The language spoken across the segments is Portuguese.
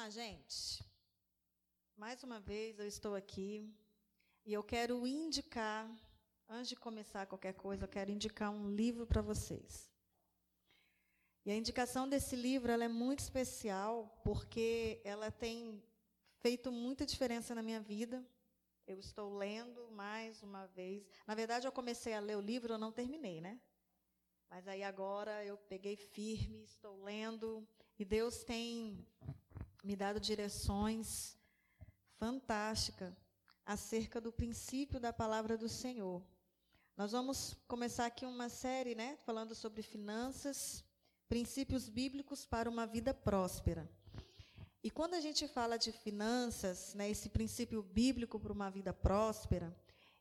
lá, gente. Mais uma vez eu estou aqui e eu quero indicar, antes de começar qualquer coisa, eu quero indicar um livro para vocês. E a indicação desse livro é muito especial porque ela tem feito muita diferença na minha vida. Eu estou lendo mais uma vez. Na verdade, eu comecei a ler o livro, eu não terminei, né? Mas aí agora eu peguei firme, estou lendo, e Deus tem me dado direções fantásticas acerca do princípio da palavra do Senhor. Nós vamos começar aqui uma série, né, falando sobre finanças, princípios bíblicos para uma vida próspera. E quando a gente fala de finanças, né, esse princípio bíblico para uma vida próspera,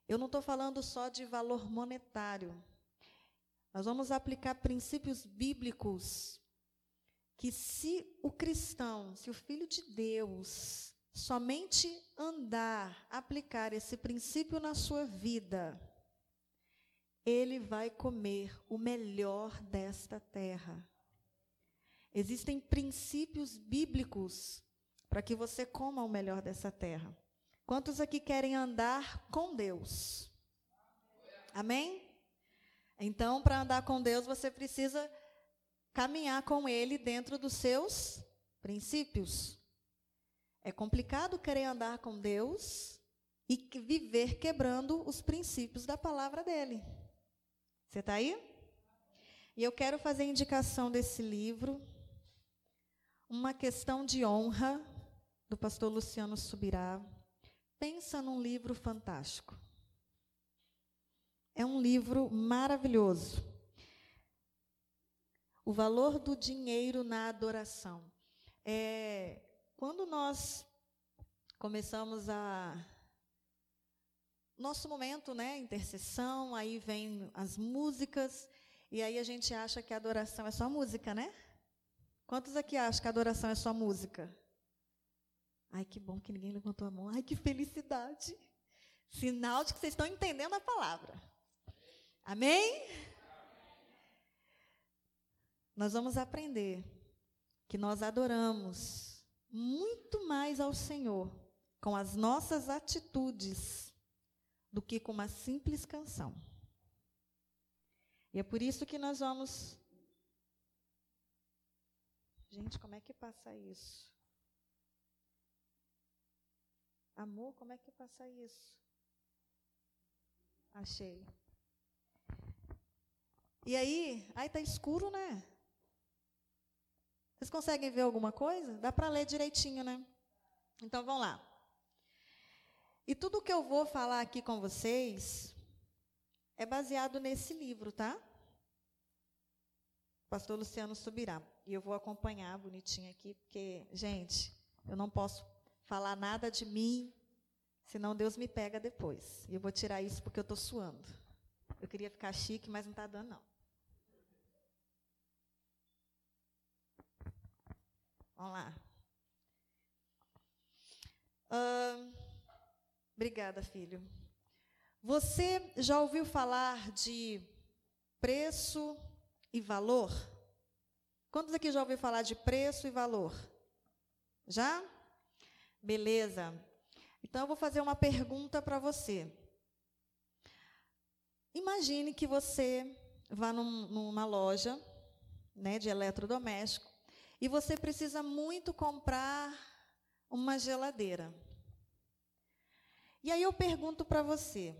eu não estou falando só de valor monetário, nós vamos aplicar princípios bíblicos que se o cristão, se o filho de Deus, somente andar, aplicar esse princípio na sua vida, ele vai comer o melhor desta terra. Existem princípios bíblicos para que você coma o melhor dessa terra. Quantos aqui querem andar com Deus? Amém? Então, para andar com Deus, você precisa caminhar com Ele dentro dos seus princípios. É complicado querer andar com Deus e viver quebrando os princípios da palavra dele. Você está aí? E eu quero fazer indicação desse livro, Uma Questão de Honra, do pastor Luciano Subirá. Pensa num livro fantástico. É um livro maravilhoso. O valor do dinheiro na adoração. É, quando nós começamos a nosso momento, né, intercessão, aí vem as músicas e aí a gente acha que a adoração é só música, né? Quantos aqui acham que a adoração é só música? Ai, que bom que ninguém levantou a mão. Ai, que felicidade. Sinal de que vocês estão entendendo a palavra. Amém? Nós vamos aprender que nós adoramos muito mais ao Senhor com as nossas atitudes do que com uma simples canção. E é por isso que nós vamos. Gente, como é que passa isso? Amor, como é que passa isso? Achei. E aí, aí tá escuro, né? Vocês conseguem ver alguma coisa? Dá para ler direitinho, né? Então vamos lá. E tudo que eu vou falar aqui com vocês é baseado nesse livro, tá? Pastor Luciano Subirá. E eu vou acompanhar bonitinho aqui, porque, gente, eu não posso falar nada de mim, senão Deus me pega depois. E eu vou tirar isso porque eu estou suando. Eu queria ficar chique, mas não está dando, não. Vamos lá. Uh, obrigada, filho. Você já ouviu falar de preço e valor? Quantos aqui já ouviu falar de preço e valor? Já? Beleza. Então eu vou fazer uma pergunta para você. Imagine que você vá num, numa loja né, de eletrodoméstico e você precisa muito comprar uma geladeira. E aí eu pergunto para você: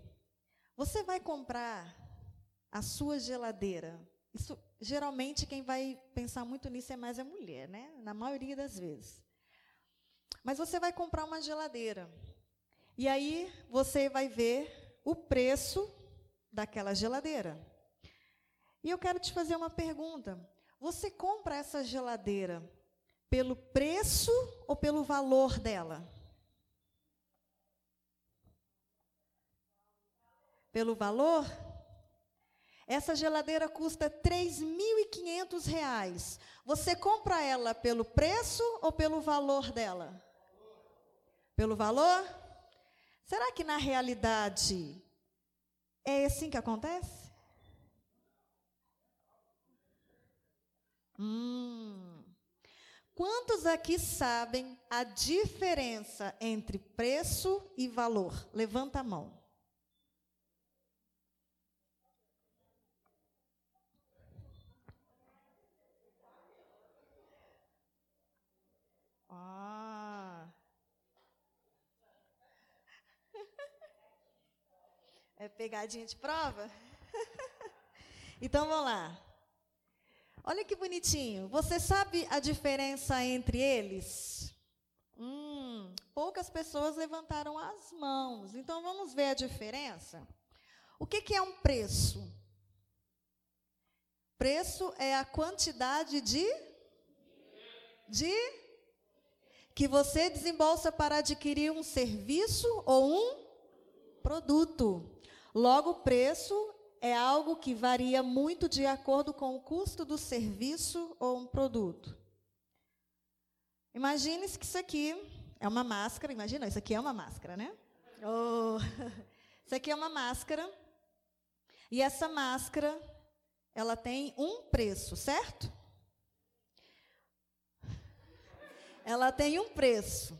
você vai comprar a sua geladeira? Isso, geralmente quem vai pensar muito nisso é mais a mulher, né? Na maioria das vezes. Mas você vai comprar uma geladeira. E aí você vai ver o preço daquela geladeira. E eu quero te fazer uma pergunta. Você compra essa geladeira pelo preço ou pelo valor dela? Pelo valor? Essa geladeira custa R$ 3.500. Você compra ela pelo preço ou pelo valor dela? Pelo valor? Será que na realidade é assim que acontece? Hum. Quantos aqui sabem a diferença entre preço e valor? Levanta a mão. Ah. É pegadinha de prova? Então vamos lá. Olha que bonitinho. Você sabe a diferença entre eles? Hum, poucas pessoas levantaram as mãos. Então vamos ver a diferença. O que, que é um preço? Preço é a quantidade de de que você desembolsa para adquirir um serviço ou um produto. Logo, preço é algo que varia muito de acordo com o custo do serviço ou um produto. Imagine-se que isso aqui é uma máscara. Imagina, isso aqui é uma máscara, né? Oh. Isso aqui é uma máscara. E essa máscara, ela tem um preço, certo? Ela tem um preço.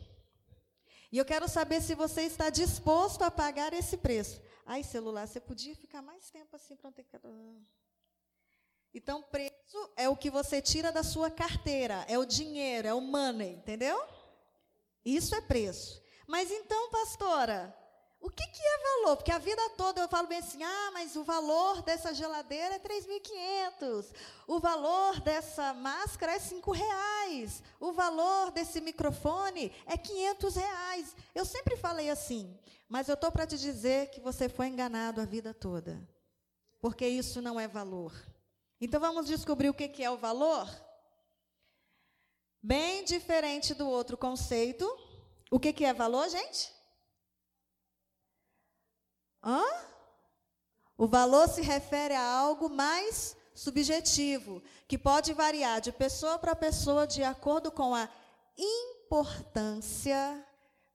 E eu quero saber se você está disposto a pagar esse preço. Ai, celular, você podia ficar mais tempo assim para não ter que. Então, preço é o que você tira da sua carteira, é o dinheiro, é o money, entendeu? Isso é preço. Mas então, pastora, o que, que é valor? Porque a vida toda eu falo bem assim, ah, mas o valor dessa geladeira é 3.500, o valor dessa máscara é 5 reais, o valor desse microfone é 500 reais. Eu sempre falei assim, mas eu estou para te dizer que você foi enganado a vida toda, porque isso não é valor. Então vamos descobrir o que, que é o valor? Bem diferente do outro conceito. O que, que é valor, gente? Hã? O valor se refere a algo mais subjetivo, que pode variar de pessoa para pessoa de acordo com a importância,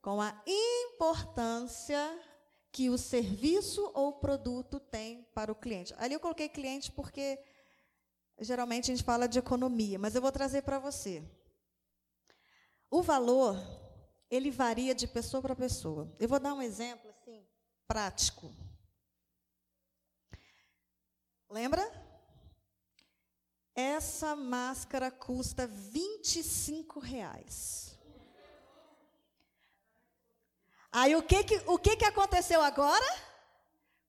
com a importância que o serviço ou produto tem para o cliente. Ali eu coloquei cliente porque geralmente a gente fala de economia, mas eu vou trazer para você. O valor, ele varia de pessoa para pessoa. Eu vou dar um exemplo prático. Lembra? Essa máscara custa 25 reais. Aí o que que, o que que aconteceu agora?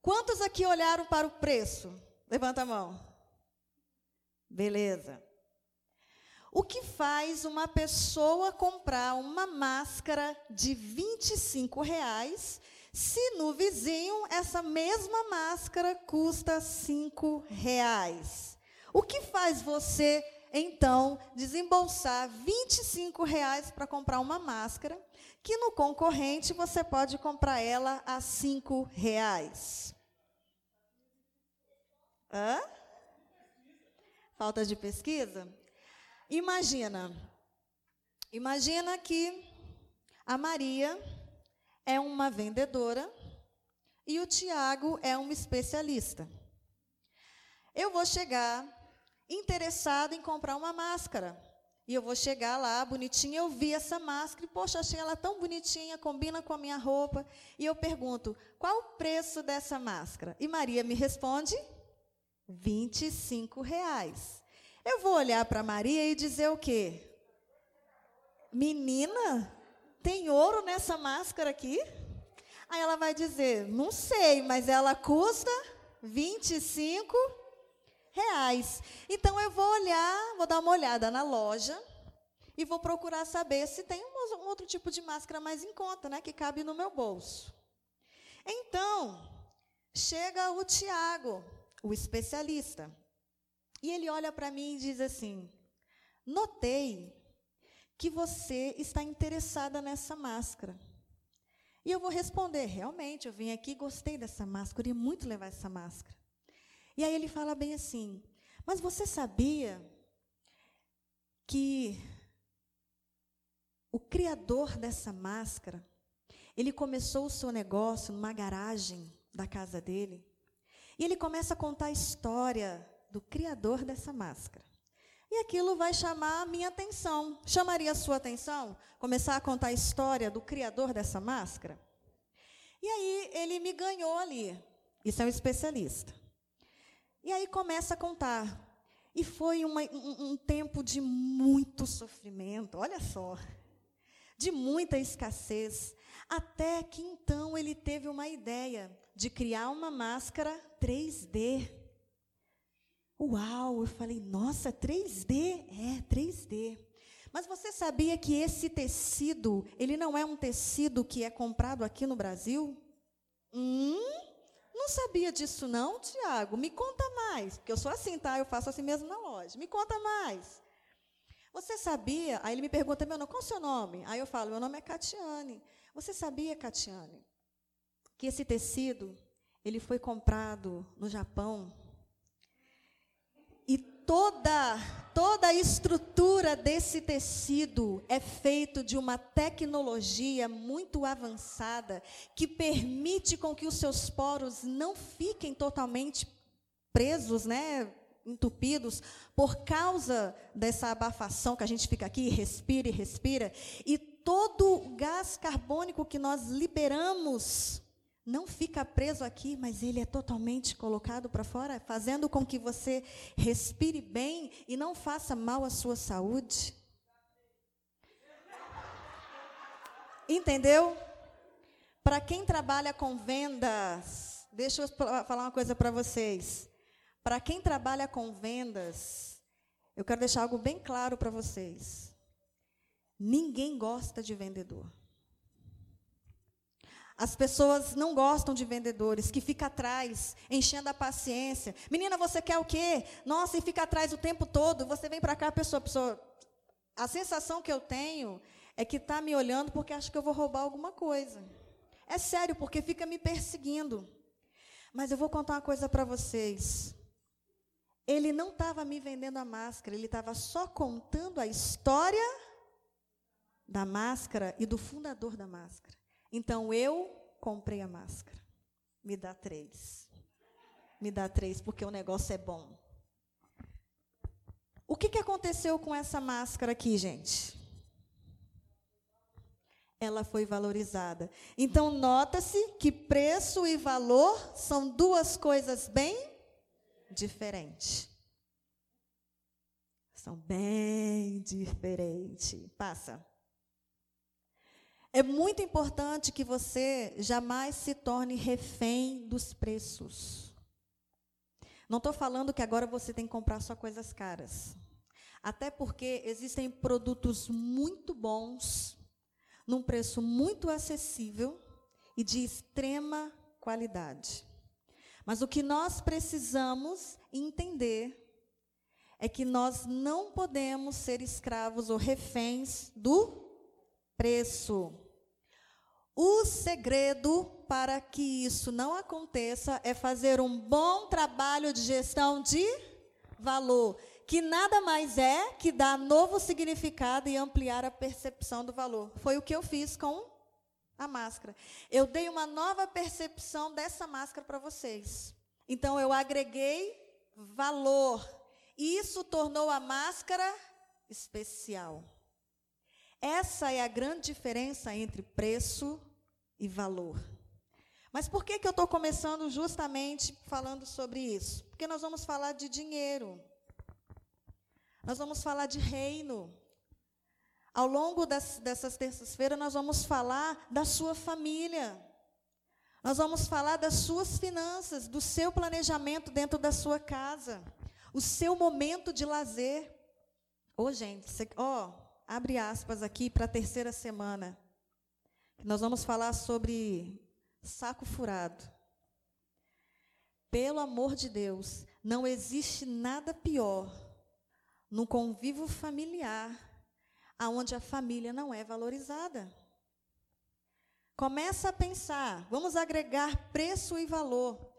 Quantos aqui olharam para o preço? Levanta a mão. Beleza. O que faz uma pessoa comprar uma máscara de 25 reais se no vizinho essa mesma máscara custa cinco reais? O que faz você, então, desembolsar 25 reais para comprar uma máscara, que no concorrente você pode comprar ela a cinco reais? Hã? Falta de pesquisa? Imagina, imagina que a Maria é uma vendedora e o Tiago é um especialista. Eu vou chegar interessado em comprar uma máscara. E eu vou chegar lá, bonitinha, eu vi essa máscara, e, poxa, achei ela tão bonitinha, combina com a minha roupa. E eu pergunto, qual o preço dessa máscara? E Maria me responde, 25 reais. Eu vou olhar para Maria e dizer o quê? Menina, tem ouro nessa máscara aqui? Aí ela vai dizer, não sei, mas ela custa 25 reais. Então eu vou olhar, vou dar uma olhada na loja e vou procurar saber se tem um, outro tipo de máscara mais em conta, né, que cabe no meu bolso. Então, chega o Tiago, o especialista, e ele olha para mim e diz assim: Notei que você está interessada nessa máscara. E eu vou responder: realmente, eu vim aqui, gostei dessa máscara, queria muito levar essa máscara. E aí ele fala bem assim: mas você sabia que o criador dessa máscara, ele começou o seu negócio numa garagem da casa dele, e ele começa a contar a história do criador dessa máscara. E aquilo vai chamar a minha atenção. Chamaria a sua atenção? Começar a contar a história do criador dessa máscara? E aí ele me ganhou ali. Isso é um especialista. E aí começa a contar. E foi uma, um, um tempo de muito sofrimento, olha só, de muita escassez, até que então ele teve uma ideia de criar uma máscara 3D. Uau, eu falei, nossa, 3D? É, 3D. Mas você sabia que esse tecido, ele não é um tecido que é comprado aqui no Brasil? Hum? Não sabia disso não, Tiago? Me conta mais, porque eu sou assim, tá? Eu faço assim mesmo na loja. Me conta mais. Você sabia? Aí ele me pergunta, meu nome, qual é o seu nome? Aí eu falo, meu nome é Catiane. Você sabia, Catiane, que esse tecido, ele foi comprado no Japão toda toda a estrutura desse tecido é feito de uma tecnologia muito avançada que permite com que os seus poros não fiquem totalmente presos, né, entupidos por causa dessa abafação que a gente fica aqui, respira e respira, e todo o gás carbônico que nós liberamos não fica preso aqui, mas ele é totalmente colocado para fora, fazendo com que você respire bem e não faça mal à sua saúde. Entendeu? Para quem trabalha com vendas, deixa eu falar uma coisa para vocês. Para quem trabalha com vendas, eu quero deixar algo bem claro para vocês. Ninguém gosta de vendedor. As pessoas não gostam de vendedores que fica atrás, enchendo a paciência. Menina, você quer o quê? Nossa, e fica atrás o tempo todo. Você vem para cá, a pessoa, a pessoa. A sensação que eu tenho é que está me olhando porque acha que eu vou roubar alguma coisa. É sério, porque fica me perseguindo. Mas eu vou contar uma coisa para vocês. Ele não estava me vendendo a máscara, ele estava só contando a história da máscara e do fundador da máscara. Então eu comprei a máscara. Me dá três. Me dá três, porque o negócio é bom. O que, que aconteceu com essa máscara aqui, gente? Ela foi valorizada. Então, nota-se que preço e valor são duas coisas bem diferentes. São bem diferentes. Passa. É muito importante que você jamais se torne refém dos preços. Não estou falando que agora você tem que comprar só coisas caras. Até porque existem produtos muito bons, num preço muito acessível e de extrema qualidade. Mas o que nós precisamos entender é que nós não podemos ser escravos ou reféns do preço. O segredo para que isso não aconteça é fazer um bom trabalho de gestão de valor, que nada mais é que dar novo significado e ampliar a percepção do valor. Foi o que eu fiz com a máscara. Eu dei uma nova percepção dessa máscara para vocês. Então eu agreguei valor. E isso tornou a máscara especial. Essa é a grande diferença entre preço e valor. Mas por que, que eu estou começando justamente falando sobre isso? Porque nós vamos falar de dinheiro. Nós vamos falar de reino. Ao longo das, dessas terças-feiras, nós vamos falar da sua família. Nós vamos falar das suas finanças, do seu planejamento dentro da sua casa, o seu momento de lazer. Ô, oh, gente, oh, abre aspas aqui para a terceira semana. Nós vamos falar sobre saco furado. Pelo amor de Deus, não existe nada pior no convívio familiar aonde a família não é valorizada. Começa a pensar, vamos agregar preço e valor.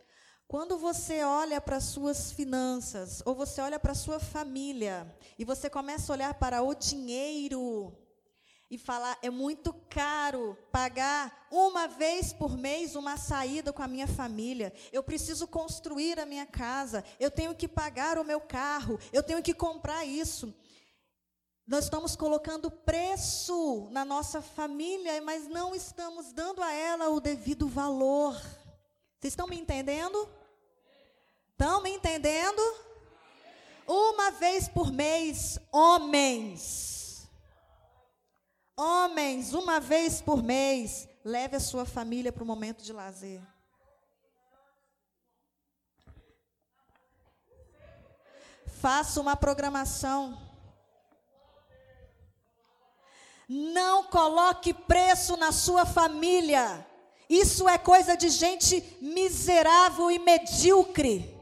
Quando você olha para suas finanças, ou você olha para sua família, e você começa a olhar para o dinheiro, e falar: é muito caro pagar uma vez por mês uma saída com a minha família. Eu preciso construir a minha casa. Eu tenho que pagar o meu carro. Eu tenho que comprar isso. Nós estamos colocando preço na nossa família, mas não estamos dando a ela o devido valor. Vocês estão me entendendo? Estão me entendendo? Uma vez por mês, homens Homens, uma vez por mês, leve a sua família para o momento de lazer. Faça uma programação. Não coloque preço na sua família. Isso é coisa de gente miserável e medíocre.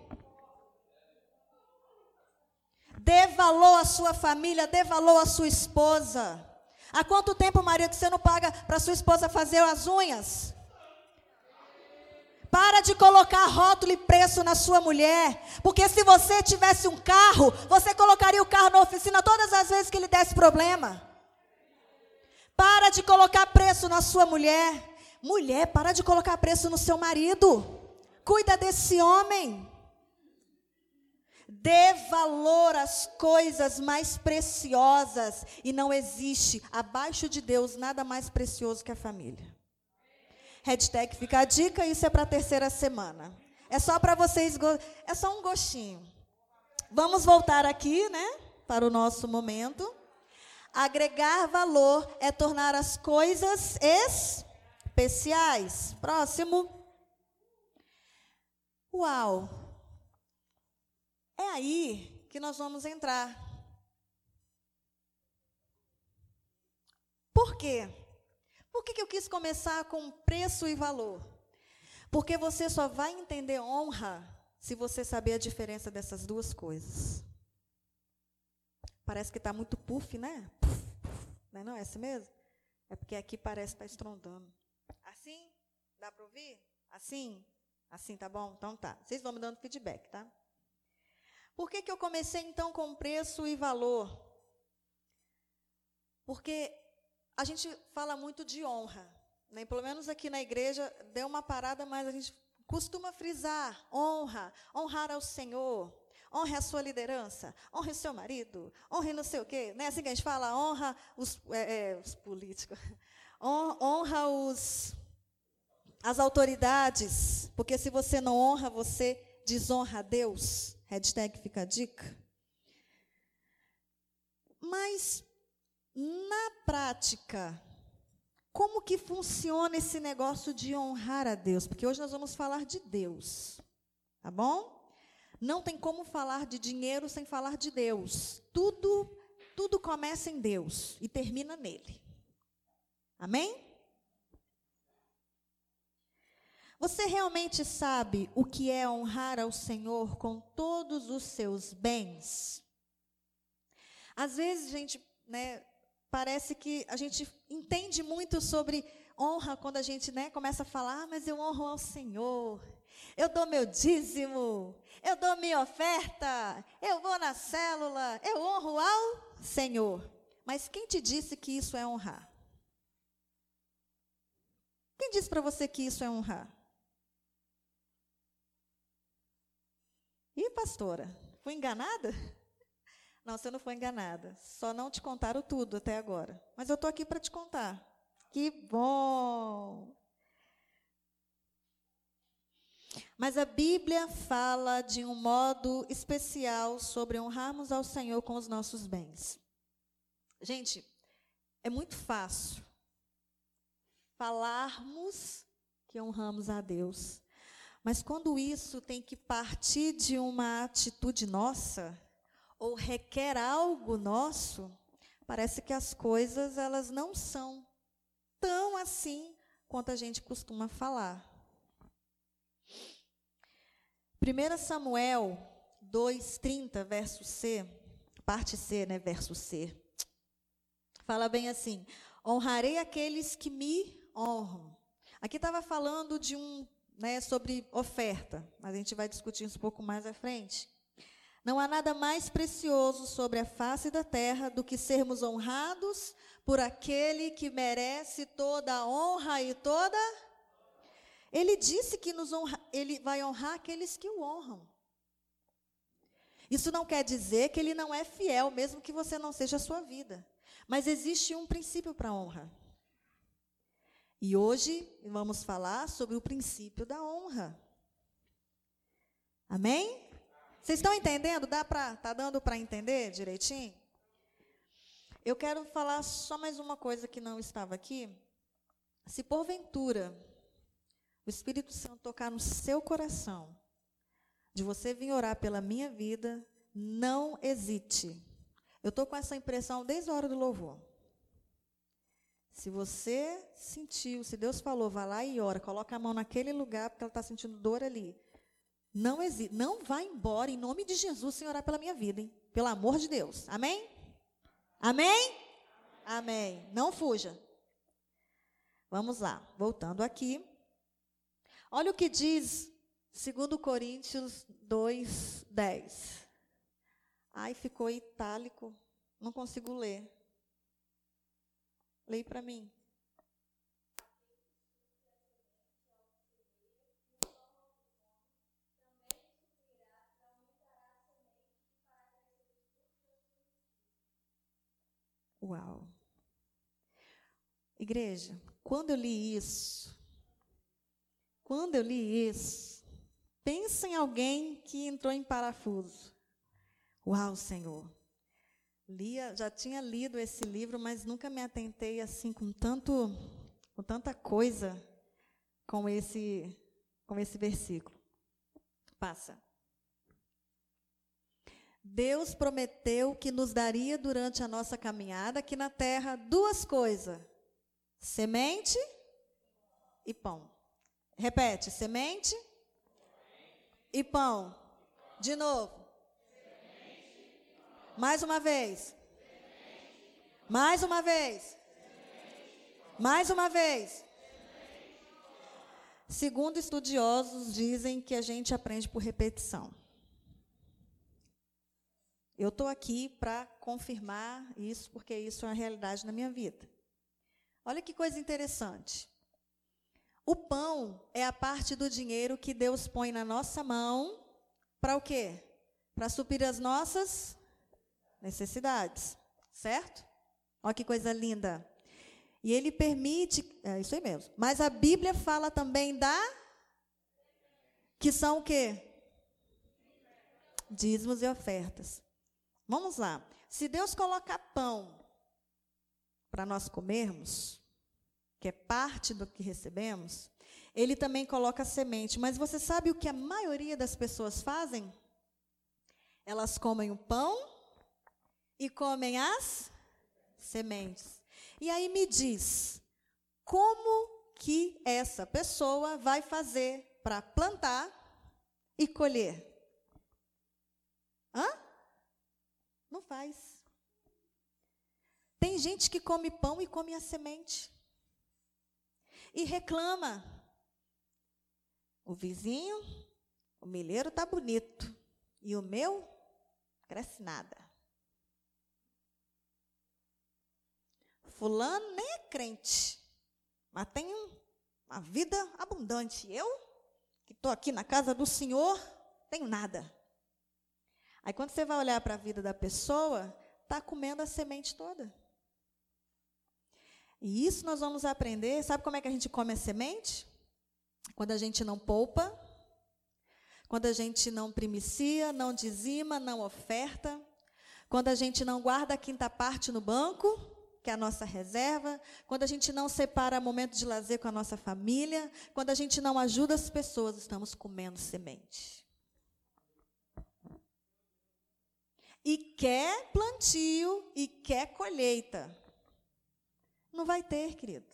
Dê valor à sua família, dê valor à sua esposa. Há quanto tempo, Maria, que você não paga para sua esposa fazer as unhas? Para de colocar rótulo e preço na sua mulher. Porque se você tivesse um carro, você colocaria o carro na oficina todas as vezes que ele desse problema. Para de colocar preço na sua mulher. Mulher, para de colocar preço no seu marido. Cuida desse homem. Dê valor às coisas mais preciosas. E não existe, abaixo de Deus, nada mais precioso que a família. Hashtag fica a dica, isso é para a terceira semana. É só para vocês, é só um gostinho. Vamos voltar aqui, né, para o nosso momento. Agregar valor é tornar as coisas especiais. Próximo. Uau! É aí que nós vamos entrar. Por quê? Por que, que eu quis começar com preço e valor? Porque você só vai entender honra se você saber a diferença dessas duas coisas. Parece que está muito puff, né? Puff, puff. Não é, não é assim mesmo? É porque aqui parece estar tá estrondando. Assim? Dá para ouvir? Assim? Assim, tá bom? Então tá. Vocês vão me dando feedback, tá? Por que, que eu comecei então com preço e valor? Porque a gente fala muito de honra. Né? Pelo menos aqui na igreja deu uma parada, mas a gente costuma frisar honra, honrar ao Senhor, honre a sua liderança, honre o seu marido, honre não sei o quê. Não é assim que a gente fala? Honra os, é, é, os políticos, honra os, as autoridades, porque se você não honra, você desonra a Deus. Hashtag fica a dica. Mas, na prática, como que funciona esse negócio de honrar a Deus? Porque hoje nós vamos falar de Deus, tá bom? Não tem como falar de dinheiro sem falar de Deus. Tudo, tudo começa em Deus e termina nele. Amém? Você realmente sabe o que é honrar ao Senhor com todos os seus bens? Às vezes, gente, né, parece que a gente entende muito sobre honra quando a gente né, começa a falar, ah, mas eu honro ao Senhor, eu dou meu dízimo, eu dou minha oferta, eu vou na célula, eu honro ao Senhor. Mas quem te disse que isso é honrar? Quem disse para você que isso é honrar? Ih, pastora, fui enganada? Não, você não foi enganada. Só não te contaram tudo até agora. Mas eu estou aqui para te contar. Que bom! Mas a Bíblia fala de um modo especial sobre honrarmos ao Senhor com os nossos bens. Gente, é muito fácil falarmos que honramos a Deus, mas quando isso tem que partir de uma atitude nossa, ou requer algo nosso, parece que as coisas elas não são tão assim quanto a gente costuma falar. 1 Samuel 2:30, verso C, parte C, né, verso C. Fala bem assim: Honrarei aqueles que me honram. Aqui estava falando de um né, sobre oferta, mas a gente vai discutir isso um pouco mais à frente. Não há nada mais precioso sobre a face da terra do que sermos honrados por aquele que merece toda a honra e toda. Ele disse que nos honra, ele vai honrar aqueles que o honram. Isso não quer dizer que ele não é fiel, mesmo que você não seja a sua vida. Mas existe um princípio para honra. E hoje vamos falar sobre o princípio da honra. Amém? Vocês estão entendendo? Dá para tá dando para entender direitinho? Eu quero falar só mais uma coisa que não estava aqui. Se porventura o Espírito Santo tocar no seu coração, de você vir orar pela minha vida, não hesite. Eu estou com essa impressão desde a hora do louvor. Se você sentiu, se Deus falou, vá lá e ora, coloca a mão naquele lugar, porque ela está sentindo dor ali. Não existe, não vá embora em nome de Jesus sem orar pela minha vida, hein? Pelo amor de Deus. Amém? Amém? Amém. Não fuja. Vamos lá, voltando aqui. Olha o que diz 2 Coríntios 2, 10. Ai, ficou itálico, não consigo ler. Leia para mim. Uau. Igreja, quando eu li isso, quando eu li isso, pensa em alguém que entrou em parafuso. Uau, Senhor. Lia, já tinha lido esse livro, mas nunca me atentei assim com tanto, com tanta coisa com esse, com esse versículo. Passa. Deus prometeu que nos daria durante a nossa caminhada aqui na terra duas coisas: semente e pão. Repete: semente e pão. De novo. Mais uma vez. Mais uma vez. Mais uma vez. Segundo estudiosos, dizem que a gente aprende por repetição. Eu estou aqui para confirmar isso, porque isso é uma realidade na minha vida. Olha que coisa interessante. O pão é a parte do dinheiro que Deus põe na nossa mão para o quê? Para suprir as nossas necessidades, certo? Olha que coisa linda. E ele permite, é isso aí mesmo. Mas a Bíblia fala também da que são o quê? Dízimos e ofertas. Vamos lá. Se Deus coloca pão para nós comermos, que é parte do que recebemos, ele também coloca semente. Mas você sabe o que a maioria das pessoas fazem? Elas comem o pão e comem as sementes. E aí me diz, como que essa pessoa vai fazer para plantar e colher? Hã? Não faz. Tem gente que come pão e come a semente. E reclama. O vizinho, o milheiro está bonito. E o meu, cresce nada. Fulano nem é crente, mas tem uma vida abundante. Eu, que estou aqui na casa do Senhor, tenho nada. Aí quando você vai olhar para a vida da pessoa, está comendo a semente toda. E isso nós vamos aprender. Sabe como é que a gente come a semente? Quando a gente não poupa, quando a gente não primicia, não dizima, não oferta, quando a gente não guarda a quinta parte no banco, que é a nossa reserva, quando a gente não separa momento de lazer com a nossa família, quando a gente não ajuda as pessoas, estamos comendo semente. E quer plantio e quer colheita. Não vai ter, querido.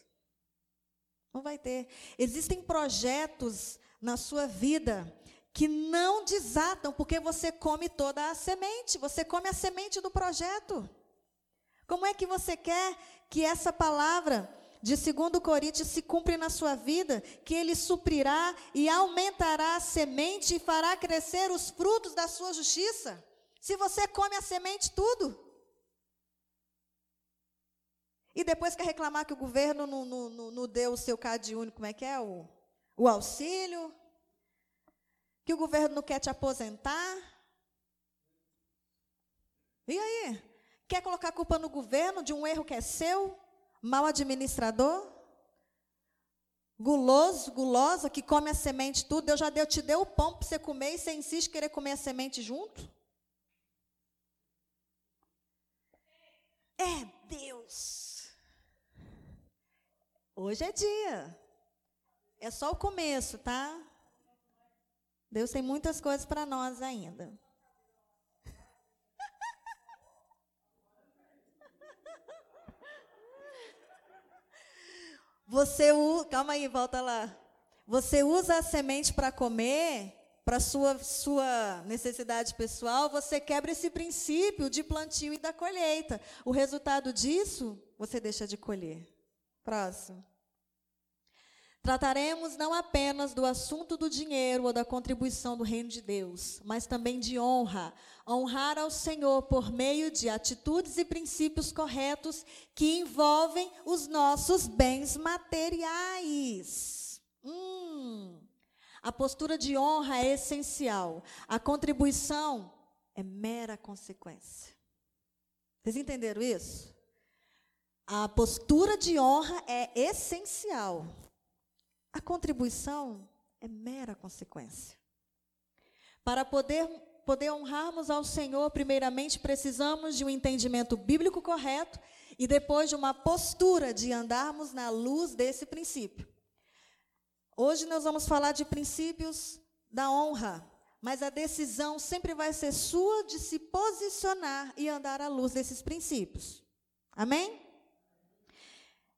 Não vai ter. Existem projetos na sua vida que não desatam porque você come toda a semente, você come a semente do projeto. Como é que você quer que essa palavra de 2 Coríntios se cumpra na sua vida? Que ele suprirá e aumentará a semente e fará crescer os frutos da sua justiça? Se você come a semente, tudo. E depois quer reclamar que o governo não, não, não deu o seu CAD único, como é que é? O, o auxílio. Que o governo não quer te aposentar. E aí? Quer colocar a culpa no governo de um erro que é seu? Mal administrador? Guloso, gulosa, que come a semente tudo. Deus já deu, te deu o pão para você comer e você insiste em querer comer a semente junto? É Deus. Hoje é dia. É só o começo, tá? Deus tem muitas coisas para nós ainda. Você calma aí, volta lá. Você usa a semente para comer, para sua sua necessidade pessoal, você quebra esse princípio de plantio e da colheita. O resultado disso, você deixa de colher. Próximo. Trataremos não apenas do assunto do dinheiro ou da contribuição do reino de Deus, mas também de honra. Honrar ao Senhor por meio de atitudes e princípios corretos que envolvem os nossos bens materiais. Hum, a postura de honra é essencial. A contribuição é mera consequência. Vocês entenderam isso? A postura de honra é essencial. A contribuição é mera consequência. Para poder, poder honrarmos ao Senhor, primeiramente precisamos de um entendimento bíblico correto e depois de uma postura de andarmos na luz desse princípio. Hoje nós vamos falar de princípios da honra, mas a decisão sempre vai ser sua de se posicionar e andar à luz desses princípios. Amém?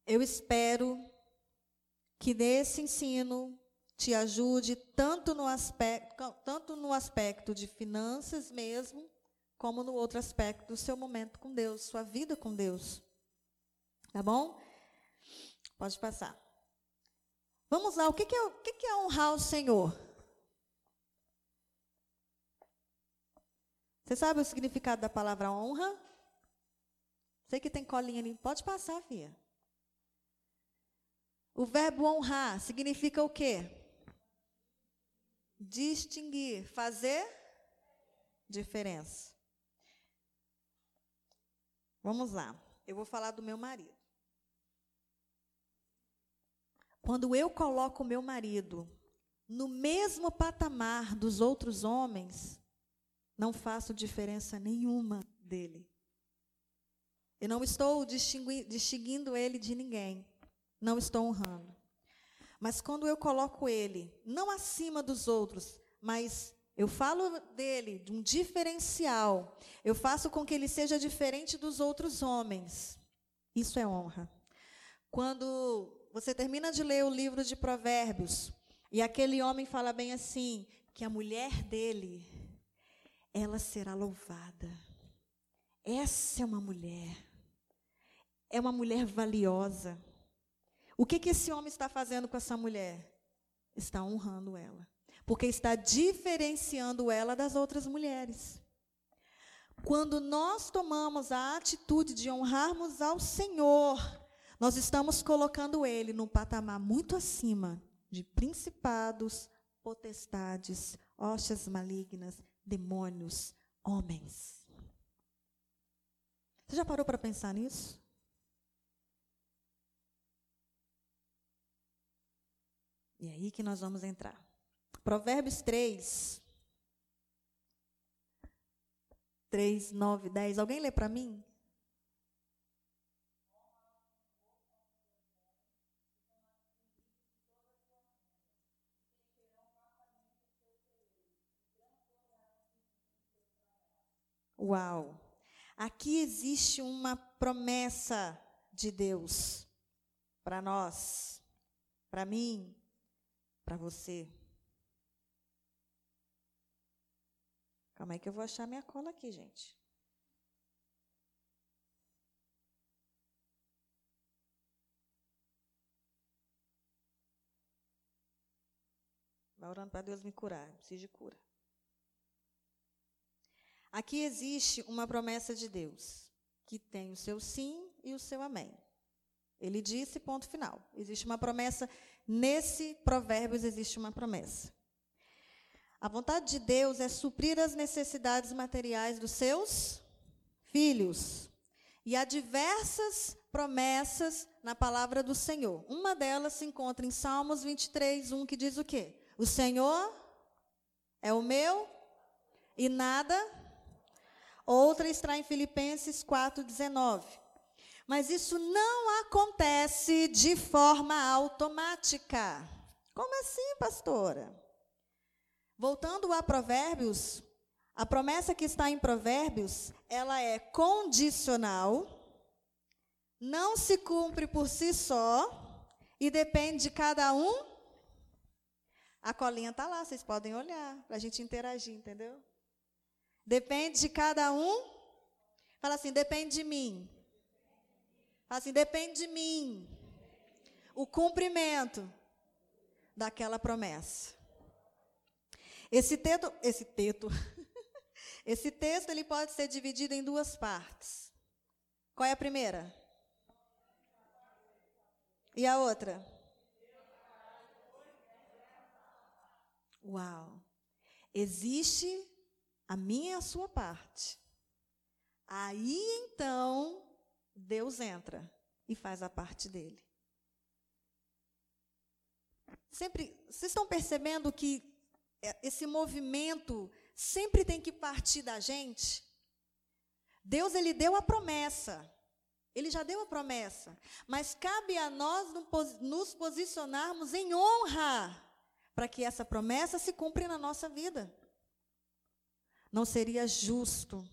Eu espero que nesse ensino te ajude tanto no aspecto, tanto no aspecto de finanças mesmo, como no outro aspecto do seu momento com Deus, sua vida com Deus. Tá bom? Pode passar. Vamos lá, o que é, o que é honrar o Senhor? Você sabe o significado da palavra honra? Sei que tem colinha ali. Pode passar, filha. O verbo honrar significa o quê? Distinguir, fazer diferença. Vamos lá. Eu vou falar do meu marido. Quando eu coloco o meu marido no mesmo patamar dos outros homens, não faço diferença nenhuma dele. Eu não estou distinguindo ele de ninguém não estou honrando. Mas quando eu coloco ele, não acima dos outros, mas eu falo dele de um diferencial, eu faço com que ele seja diferente dos outros homens. Isso é honra. Quando você termina de ler o livro de Provérbios, e aquele homem fala bem assim: que a mulher dele, ela será louvada. Essa é uma mulher. É uma mulher valiosa. O que, que esse homem está fazendo com essa mulher? Está honrando ela. Porque está diferenciando ela das outras mulheres. Quando nós tomamos a atitude de honrarmos ao Senhor, nós estamos colocando Ele num patamar muito acima de principados, potestades, hostes malignas, demônios, homens. Você já parou para pensar nisso? E é aí que nós vamos entrar. Provérbios 3. 3, 9, 10. Alguém lê para mim? Uau! Aqui existe uma promessa de Deus para nós, para mim, para você. Calma aí que eu vou achar minha cola aqui, gente. Vai orando para Deus me curar. Preciso de cura. Aqui existe uma promessa de Deus, que tem o seu sim e o seu amém. Ele disse, ponto final. Existe uma promessa, nesse Provérbios existe uma promessa. A vontade de Deus é suprir as necessidades materiais dos seus filhos. E há diversas promessas na palavra do Senhor. Uma delas se encontra em Salmos 23, 1, que diz o quê? O Senhor é o meu e nada. Outra está em Filipenses 4,19. Mas isso não acontece de forma automática. Como assim, pastora? Voltando a Provérbios, a promessa que está em Provérbios, ela é condicional, não se cumpre por si só e depende de cada um. A colinha está lá, vocês podem olhar para a gente interagir, entendeu? Depende de cada um. Fala assim, depende de mim. Assim, depende de mim. O cumprimento daquela promessa. Esse texto, esse texto, esse texto ele pode ser dividido em duas partes. Qual é a primeira? E a outra? Uau! Existe a minha e a sua parte. Aí então Deus entra e faz a parte dele. Sempre, vocês estão percebendo que é, esse movimento sempre tem que partir da gente? Deus ele deu a promessa. Ele já deu a promessa, mas cabe a nós nos posicionarmos em honra para que essa promessa se cumpra na nossa vida. Não seria justo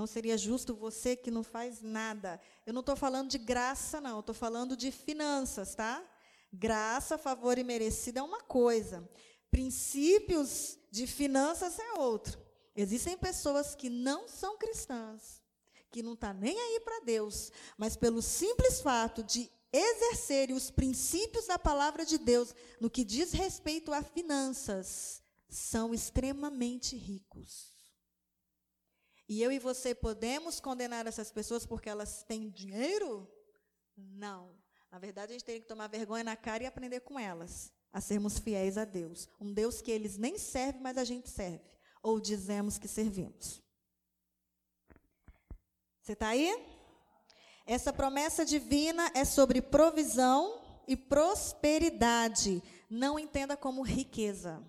não seria justo você que não faz nada. Eu não estou falando de graça, não. Estou falando de finanças, tá? Graça, favor e merecido é uma coisa. Princípios de finanças é outro. Existem pessoas que não são cristãs, que não estão tá nem aí para Deus, mas pelo simples fato de exercerem os princípios da palavra de Deus no que diz respeito a finanças, são extremamente ricos. E eu e você podemos condenar essas pessoas porque elas têm dinheiro? Não. Na verdade, a gente tem que tomar vergonha na cara e aprender com elas a sermos fiéis a Deus. Um Deus que eles nem servem, mas a gente serve. Ou dizemos que servimos. Você está aí? Essa promessa divina é sobre provisão e prosperidade. Não entenda como riqueza.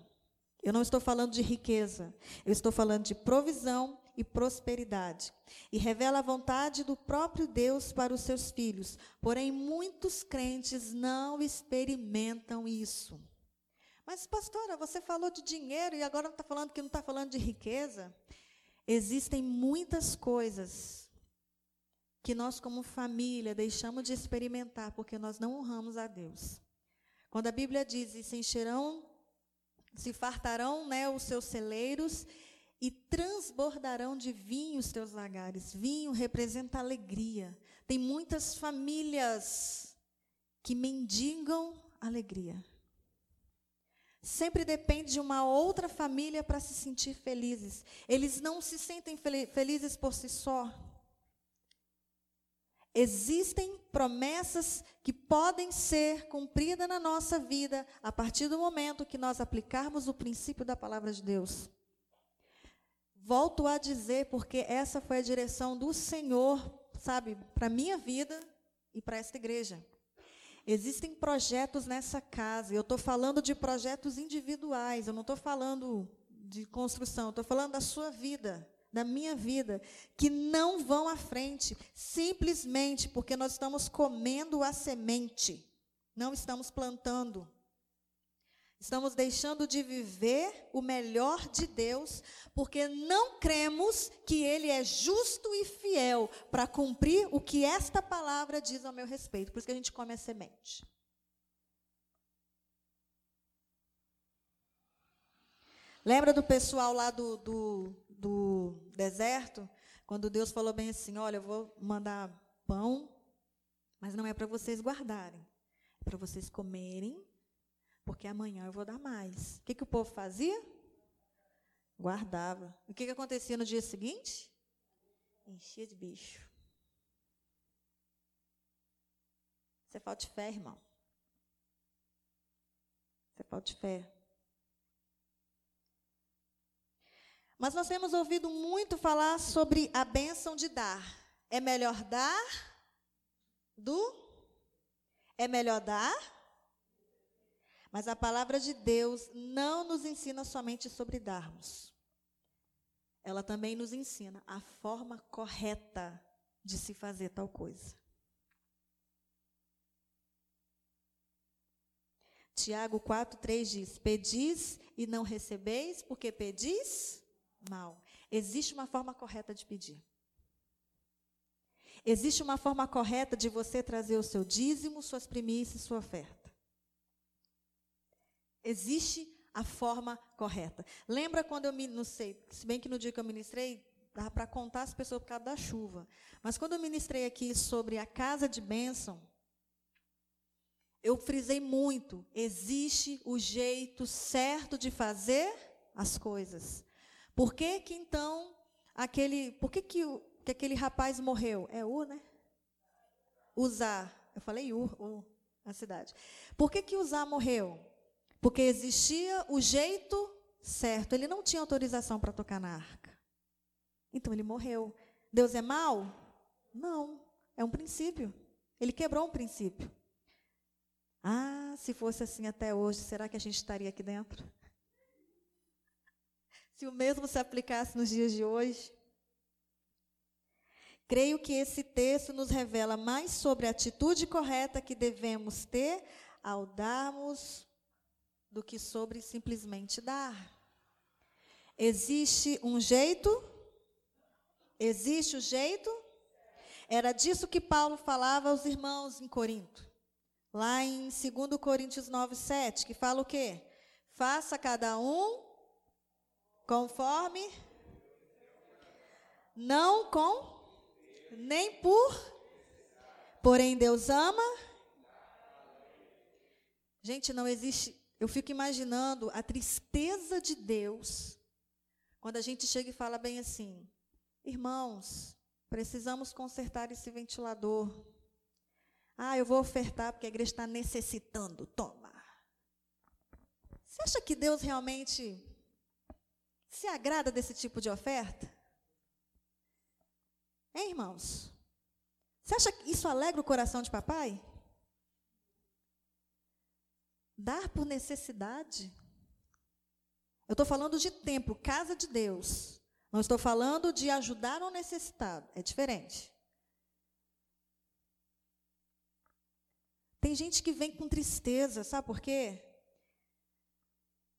Eu não estou falando de riqueza. Eu estou falando de provisão e prosperidade. E revela a vontade do próprio Deus para os seus filhos. Porém, muitos crentes não experimentam isso. Mas, pastora, você falou de dinheiro e agora está falando que não está falando de riqueza? Existem muitas coisas que nós, como família, deixamos de experimentar porque nós não honramos a Deus. Quando a Bíblia diz: e se encherão, se fartarão né, os seus celeiros e transbordarão de vinho os teus lagares. Vinho representa alegria. Tem muitas famílias que mendigam alegria. Sempre depende de uma outra família para se sentir felizes. Eles não se sentem felizes por si só. Existem promessas que podem ser cumpridas na nossa vida a partir do momento que nós aplicarmos o princípio da palavra de Deus. Volto a dizer, porque essa foi a direção do Senhor, sabe, para a minha vida e para esta igreja. Existem projetos nessa casa, eu estou falando de projetos individuais, eu não estou falando de construção, estou falando da sua vida, da minha vida, que não vão à frente, simplesmente porque nós estamos comendo a semente, não estamos plantando. Estamos deixando de viver o melhor de Deus, porque não cremos que Ele é justo e fiel para cumprir o que esta palavra diz ao meu respeito. Por isso que a gente come a semente. Lembra do pessoal lá do, do, do deserto? Quando Deus falou bem assim: Olha, eu vou mandar pão, mas não é para vocês guardarem, é para vocês comerem porque amanhã eu vou dar mais. O que, que o povo fazia? Guardava. O que, que acontecia no dia seguinte? Enchia de bicho. Você falta de fé, irmão. Você falta de fé. Mas nós temos ouvido muito falar sobre a bênção de dar. É melhor dar do? É melhor dar? Mas a palavra de Deus não nos ensina somente sobre darmos. Ela também nos ensina a forma correta de se fazer tal coisa. Tiago 4,3 diz: Pedis e não recebeis, porque pedis mal. Existe uma forma correta de pedir. Existe uma forma correta de você trazer o seu dízimo, suas primícias, sua oferta. Existe a forma correta. Lembra quando eu me, não sei, se bem que no dia que eu ministrei, dava para contar as pessoas por causa da chuva. Mas quando eu ministrei aqui sobre a casa de bênção, eu frisei muito, existe o jeito certo de fazer as coisas. Por que que então aquele, por que que, que aquele rapaz morreu? É Ur, né? Usar. Eu falei Ur, Ur, na cidade. Por que que Usar morreu? Porque existia o jeito certo. Ele não tinha autorização para tocar na arca. Então ele morreu. Deus é mau? Não. É um princípio. Ele quebrou um princípio. Ah, se fosse assim até hoje, será que a gente estaria aqui dentro? se o mesmo se aplicasse nos dias de hoje. Creio que esse texto nos revela mais sobre a atitude correta que devemos ter ao darmos do que sobre simplesmente dar. Existe um jeito? Existe o jeito? Era disso que Paulo falava aos irmãos em Corinto. Lá em 2 Coríntios 9, 7, que fala o quê? Faça cada um Conforme não com nem por porém Deus ama. Gente, não existe, eu fico imaginando a tristeza de Deus quando a gente chega e fala bem assim: "Irmãos, precisamos consertar esse ventilador. Ah, eu vou ofertar porque a igreja está necessitando. Toma. Você acha que Deus realmente se agrada desse tipo de oferta? Hein, irmãos? Você acha que isso alegra o coração de papai? Dar por necessidade. Eu estou falando de templo, casa de Deus. Não estou falando de ajudar o necessitado. É diferente. Tem gente que vem com tristeza, sabe por quê?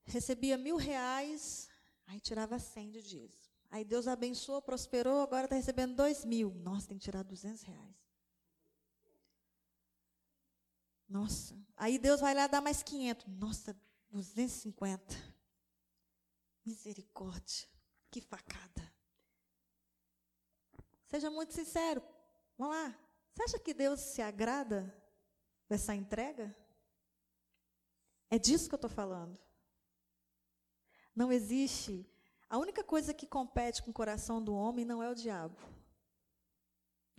Recebia mil reais, Aí tirava 100 de dízimo. Aí Deus abençoou, prosperou, agora está recebendo 2 mil. Nossa, tem que tirar 200 reais. Nossa. Aí Deus vai lá dar mais 500. Nossa, 250. Misericórdia. Que facada. Seja muito sincero. Vamos lá. Você acha que Deus se agrada dessa entrega? É disso que eu estou falando. Não existe. A única coisa que compete com o coração do homem não é o diabo,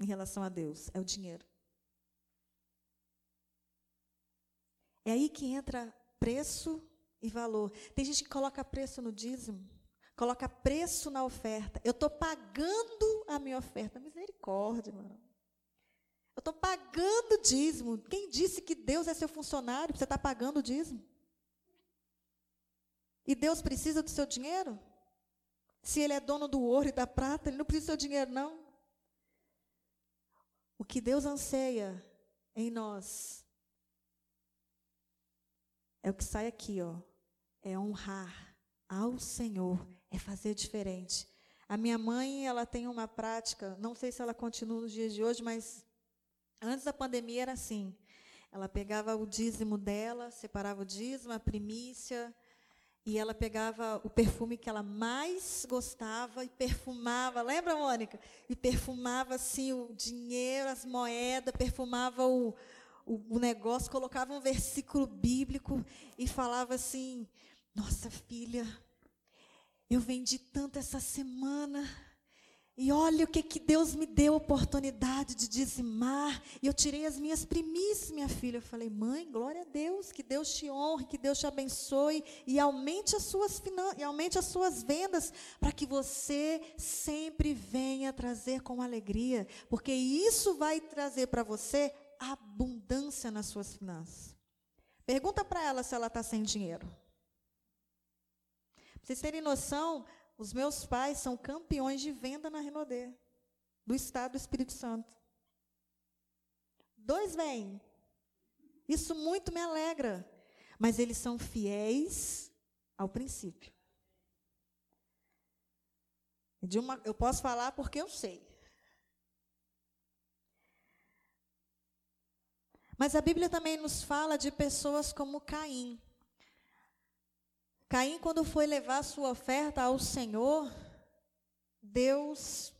em relação a Deus, é o dinheiro. É aí que entra preço e valor. Tem gente que coloca preço no dízimo, coloca preço na oferta. Eu estou pagando a minha oferta. Misericórdia, mano. Eu estou pagando dízimo. Quem disse que Deus é seu funcionário? Você está pagando o dízimo? E Deus precisa do seu dinheiro? Se Ele é dono do ouro e da prata, Ele não precisa do seu dinheiro, não. O que Deus anseia em nós é o que sai aqui, ó. É honrar ao Senhor, é fazer diferente. A minha mãe, ela tem uma prática, não sei se ela continua nos dias de hoje, mas antes da pandemia era assim. Ela pegava o dízimo dela, separava o dízimo, a primícia, e ela pegava o perfume que ela mais gostava e perfumava, lembra, Mônica? E perfumava assim o dinheiro, as moedas, perfumava o, o, negócio, colocava um versículo bíblico e falava assim: Nossa filha, eu vendi tanto essa semana. E olha o que, que Deus me deu a oportunidade de dizimar. E eu tirei as minhas primícias, minha filha. Eu falei, mãe, glória a Deus, que Deus te honre, que Deus te abençoe e aumente as suas finanças, e aumente as suas vendas, para que você sempre venha trazer com alegria, porque isso vai trazer para você abundância nas suas finanças. Pergunta para ela se ela está sem dinheiro. Para vocês terem noção, os meus pais são campeões de venda na Renaudet, do estado do Espírito Santo. Dois vêm. Isso muito me alegra. Mas eles são fiéis ao princípio. Uma, eu posso falar porque eu sei. Mas a Bíblia também nos fala de pessoas como Caim. Caim, quando foi levar sua oferta ao Senhor, Deus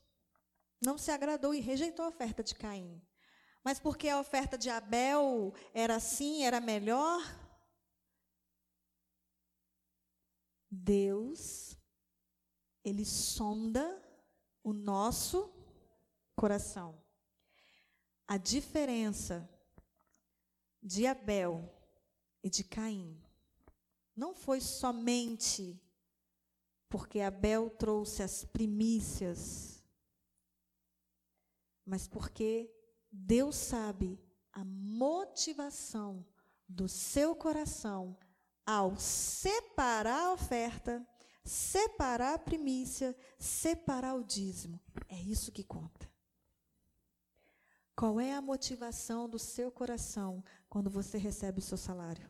não se agradou e rejeitou a oferta de Caim. Mas porque a oferta de Abel era assim, era melhor, Deus, Ele sonda o nosso coração. A diferença de Abel e de Caim não foi somente porque Abel trouxe as primícias, mas porque Deus sabe a motivação do seu coração ao separar a oferta, separar a primícia, separar o dízimo. É isso que conta. Qual é a motivação do seu coração quando você recebe o seu salário?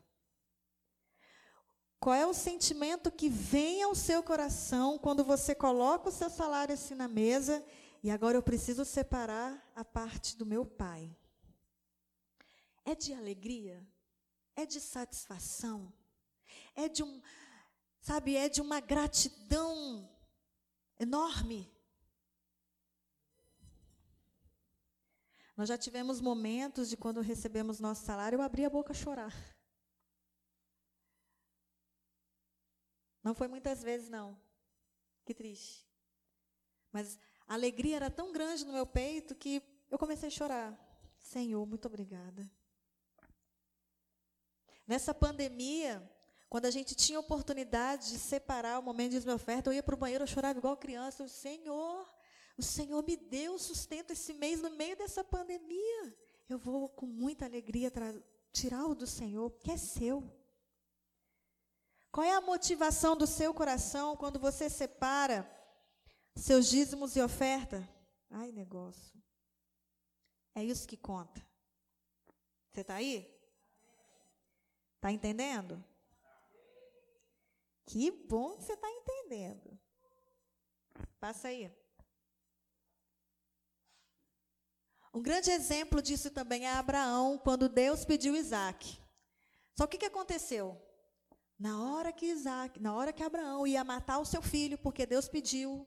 Qual é o sentimento que vem ao seu coração quando você coloca o seu salário assim na mesa e agora eu preciso separar a parte do meu pai? É de alegria? É de satisfação? É de um, sabe, é de uma gratidão enorme? Nós já tivemos momentos de quando recebemos nosso salário, eu abri a boca a chorar. Não foi muitas vezes, não. Que triste. Mas a alegria era tão grande no meu peito que eu comecei a chorar. Senhor, muito obrigada. Nessa pandemia, quando a gente tinha oportunidade de separar o momento de minha oferta, eu ia para o banheiro, eu chorava igual criança. Eu, Senhor, o Senhor me deu sustento esse mês no meio dessa pandemia. Eu vou com muita alegria tirar o do Senhor, que é seu. Qual é a motivação do seu coração quando você separa seus dízimos e oferta? Ai, negócio. É isso que conta. Você está aí? Está entendendo? Que bom que você está entendendo. Passa aí. Um grande exemplo disso também é Abraão, quando Deus pediu Isaac. Só que o que aconteceu? Na hora que Isaac, na hora que Abraão ia matar o seu filho, porque Deus pediu,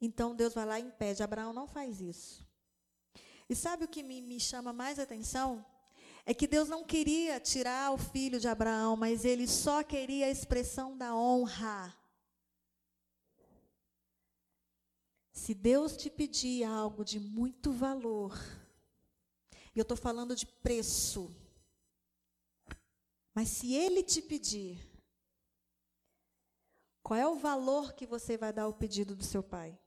então Deus vai lá e impede. Abraão não faz isso. E sabe o que me, me chama mais atenção? É que Deus não queria tirar o filho de Abraão, mas ele só queria a expressão da honra. Se Deus te pedir algo de muito valor, e eu estou falando de preço, mas se ele te pedir, qual é o valor que você vai dar ao pedido do seu pai?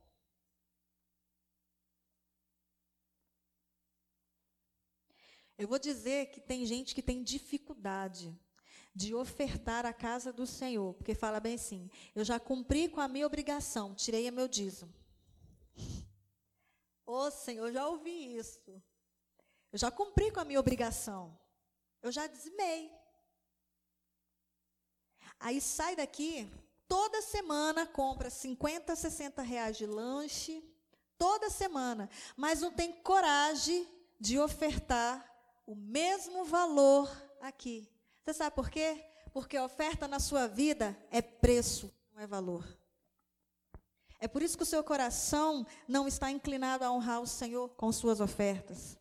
Eu vou dizer que tem gente que tem dificuldade de ofertar a casa do Senhor, porque fala bem assim: eu já cumpri com a minha obrigação, tirei o meu dízimo. Ô oh, Senhor, já ouvi isso. Eu já cumpri com a minha obrigação. Eu já dizimei. Aí sai daqui, toda semana compra 50, 60 reais de lanche, toda semana, mas não tem coragem de ofertar o mesmo valor aqui. Você sabe por quê? Porque a oferta na sua vida é preço, não é valor. É por isso que o seu coração não está inclinado a honrar o Senhor com suas ofertas.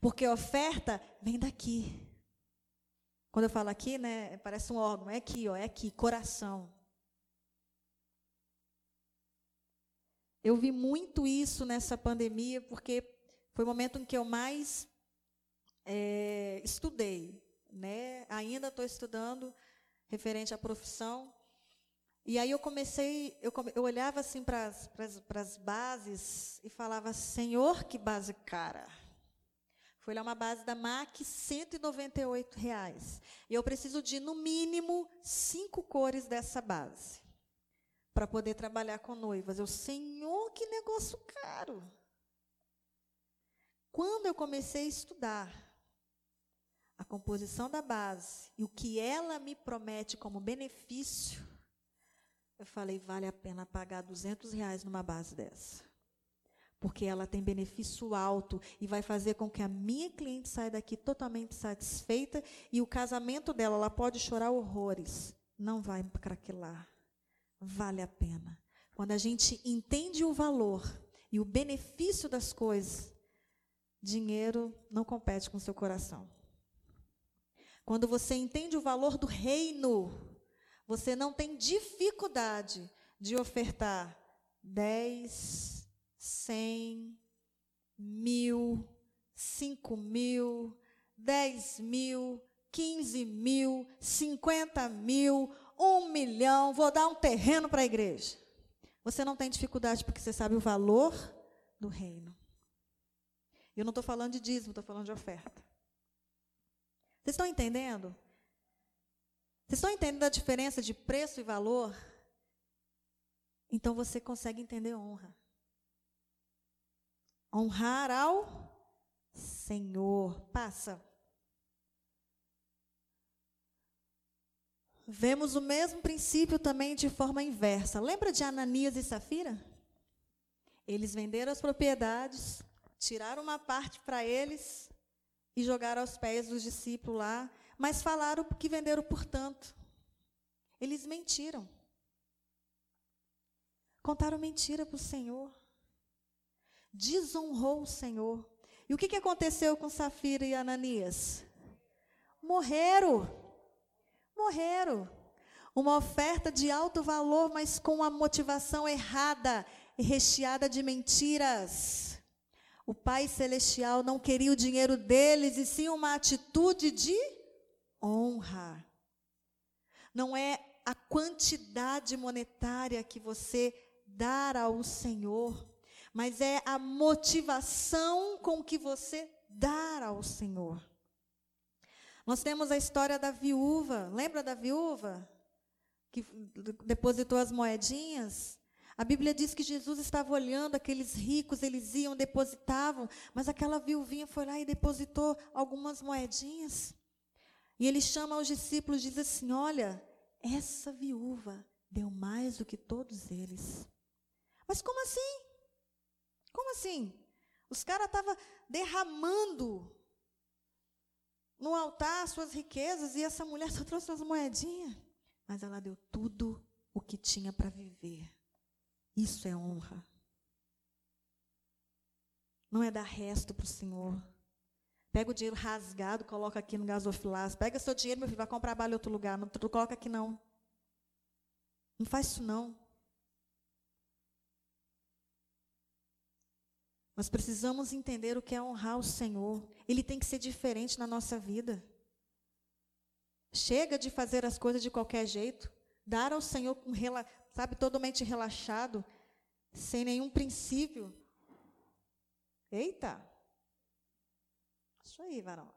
Porque a oferta vem daqui. Quando eu falo aqui, né, parece um órgão, é aqui, ó, é aqui, coração. Eu vi muito isso nessa pandemia, porque foi o momento em que eu mais é, estudei. Né? Ainda estou estudando referente à profissão. E aí eu comecei, eu, eu olhava assim para as bases e falava, Senhor, que base cara. Foi lá uma base da MAC, 198 reais. E eu preciso de, no mínimo, cinco cores dessa base para poder trabalhar com noivas. Eu, Senhor, que negócio caro. Quando eu comecei a estudar a composição da base e o que ela me promete como benefício, eu falei, vale a pena pagar 200 reais numa base dessa. Porque ela tem benefício alto e vai fazer com que a minha cliente saia daqui totalmente satisfeita e o casamento dela, ela pode chorar horrores, não vai craquelar. Vale a pena. Quando a gente entende o valor e o benefício das coisas, dinheiro não compete com seu coração. Quando você entende o valor do reino, você não tem dificuldade de ofertar 10, 100, mil, 5 mil, 10 mil, 15 mil, 50 mil, 1 milhão, vou dar um terreno para a igreja. Você não tem dificuldade porque você sabe o valor do reino. Eu não estou falando de dízimo, estou falando de oferta. Vocês estão entendendo? Vocês estão entendendo a diferença de preço e valor? Então você consegue entender honra. Honrar ao Senhor. Passa. Vemos o mesmo princípio também de forma inversa. Lembra de Ananias e Safira? Eles venderam as propriedades, tiraram uma parte para eles e jogaram aos pés dos discípulos lá mas falaram que venderam por tanto. Eles mentiram. Contaram mentira para o Senhor. Desonrou o Senhor. E o que, que aconteceu com Safira e Ananias? Morreram. Morreram. Uma oferta de alto valor, mas com a motivação errada e recheada de mentiras. O Pai Celestial não queria o dinheiro deles, e sim uma atitude de honra. Não é a quantidade monetária que você dar ao Senhor, mas é a motivação com que você dar ao Senhor. Nós temos a história da viúva, lembra da viúva? Que depositou as moedinhas? A Bíblia diz que Jesus estava olhando aqueles ricos, eles iam, depositavam, mas aquela viuvinha foi lá e depositou algumas moedinhas. E ele chama os discípulos e diz assim: Olha, essa viúva deu mais do que todos eles. Mas como assim? Como assim? Os caras estavam derramando no altar suas riquezas e essa mulher só trouxe as moedinhas. Mas ela deu tudo o que tinha para viver. Isso é honra. Não é dar resto para o Senhor. Pega o dinheiro rasgado, coloca aqui no gasofilaço. Pega seu dinheiro, meu filho, vai comprar bala em outro lugar. Não, não coloca aqui, não. Não faz isso, não. Nós precisamos entender o que é honrar o Senhor. Ele tem que ser diferente na nossa vida. Chega de fazer as coisas de qualquer jeito. Dar ao Senhor, com, sabe, totalmente relaxado, sem nenhum princípio. Eita! Isso aí, varão.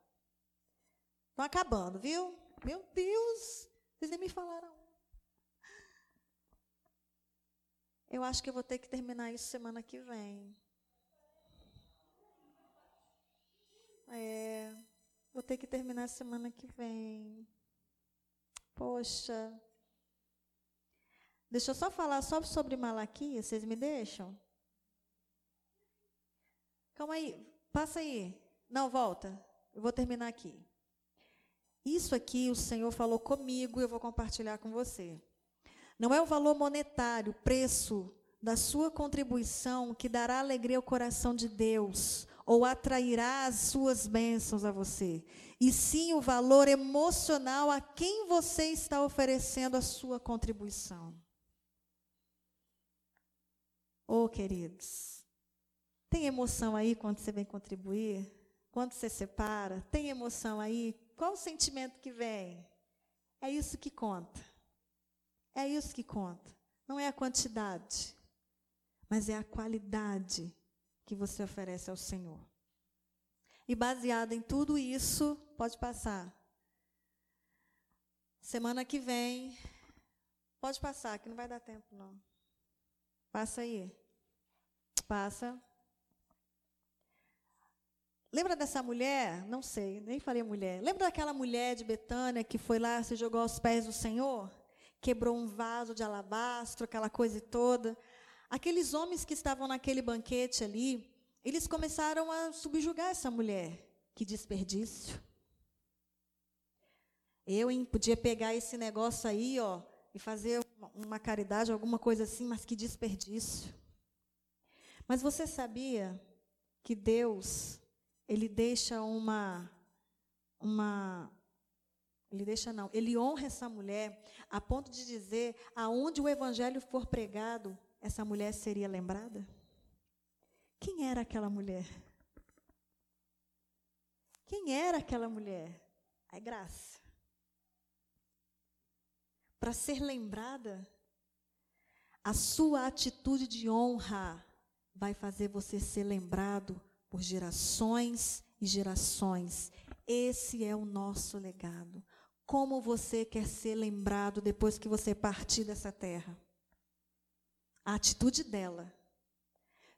Estão acabando, viu? Meu Deus, vocês nem me falaram. Eu acho que eu vou ter que terminar isso semana que vem. É, vou ter que terminar semana que vem. Poxa. Deixa eu só falar só sobre Malaquias, vocês me deixam? Calma aí, passa aí. Não, volta. Eu vou terminar aqui. Isso aqui o Senhor falou comigo e eu vou compartilhar com você. Não é o valor monetário, o preço da sua contribuição que dará alegria ao coração de Deus ou atrairá as suas bênçãos a você, e sim o valor emocional a quem você está oferecendo a sua contribuição. Oh, queridos, tem emoção aí quando você vem contribuir? Quando você separa? Tem emoção aí? Qual o sentimento que vem? É isso que conta. É isso que conta. Não é a quantidade, mas é a qualidade que você oferece ao Senhor. E baseado em tudo isso, pode passar. Semana que vem, pode passar, que não vai dar tempo, não. Passa aí. Passa. Lembra dessa mulher? Não sei, nem falei mulher. Lembra daquela mulher de Betânia que foi lá, se jogou aos pés do Senhor? Quebrou um vaso de alabastro, aquela coisa toda. Aqueles homens que estavam naquele banquete ali, eles começaram a subjugar essa mulher. Que desperdício. Eu hein, podia pegar esse negócio aí, ó, e fazer uma caridade, alguma coisa assim, mas que desperdício. Mas você sabia que Deus ele deixa uma uma ele deixa não, ele honra essa mulher a ponto de dizer aonde o evangelho for pregado, essa mulher seria lembrada? Quem era aquela mulher? Quem era aquela mulher? A graça. Para ser lembrada, a sua atitude de honra vai fazer você ser lembrado por gerações e gerações. Esse é o nosso legado. Como você quer ser lembrado depois que você partir dessa terra? A atitude dela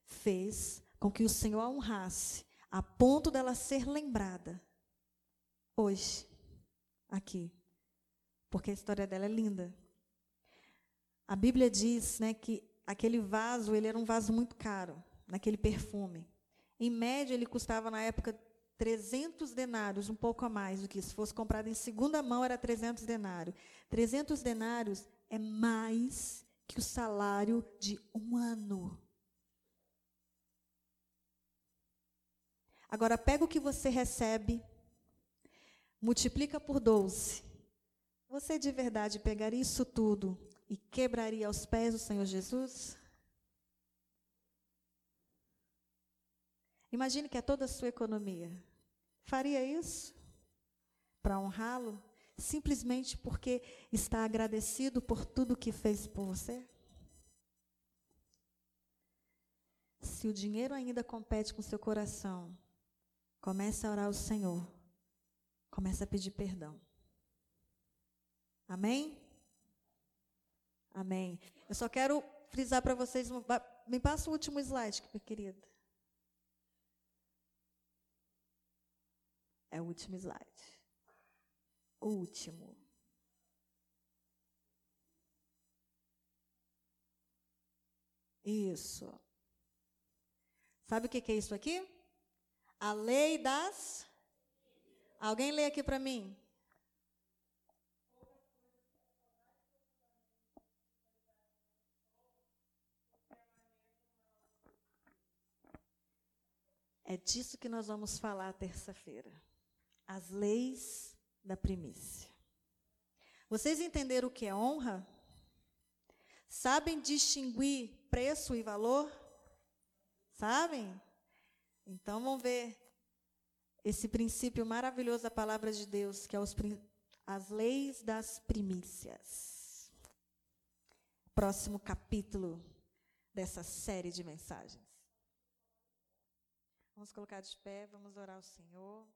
fez com que o Senhor a honrasse, a ponto dela ser lembrada hoje, aqui. Porque a história dela é linda. A Bíblia diz né, que aquele vaso ele era um vaso muito caro, naquele perfume. Em média, ele custava, na época, 300 denários, um pouco a mais do que isso. Se fosse comprado em segunda mão, era 300 denários. 300 denários é mais que o salário de um ano. Agora, pega o que você recebe, multiplica por 12. Você de verdade pegaria isso tudo e quebraria aos pés do Senhor Jesus? Imagine que é toda a sua economia. Faria isso para honrá-lo? Simplesmente porque está agradecido por tudo que fez por você? Se o dinheiro ainda compete com seu coração, comece a orar ao Senhor. Comece a pedir perdão. Amém? Amém. Eu só quero frisar para vocês. Me passa o último slide, querida. É o último slide. O último. Isso. Sabe o que é isso aqui? A lei das. Alguém lê aqui para mim? É disso que nós vamos falar terça-feira as leis da primícia. Vocês entenderam o que é honra? Sabem distinguir preço e valor? Sabem? Então vamos ver esse princípio maravilhoso da palavra de Deus, que é os, as leis das primícias. Próximo capítulo dessa série de mensagens. Vamos colocar de pé, vamos orar ao Senhor.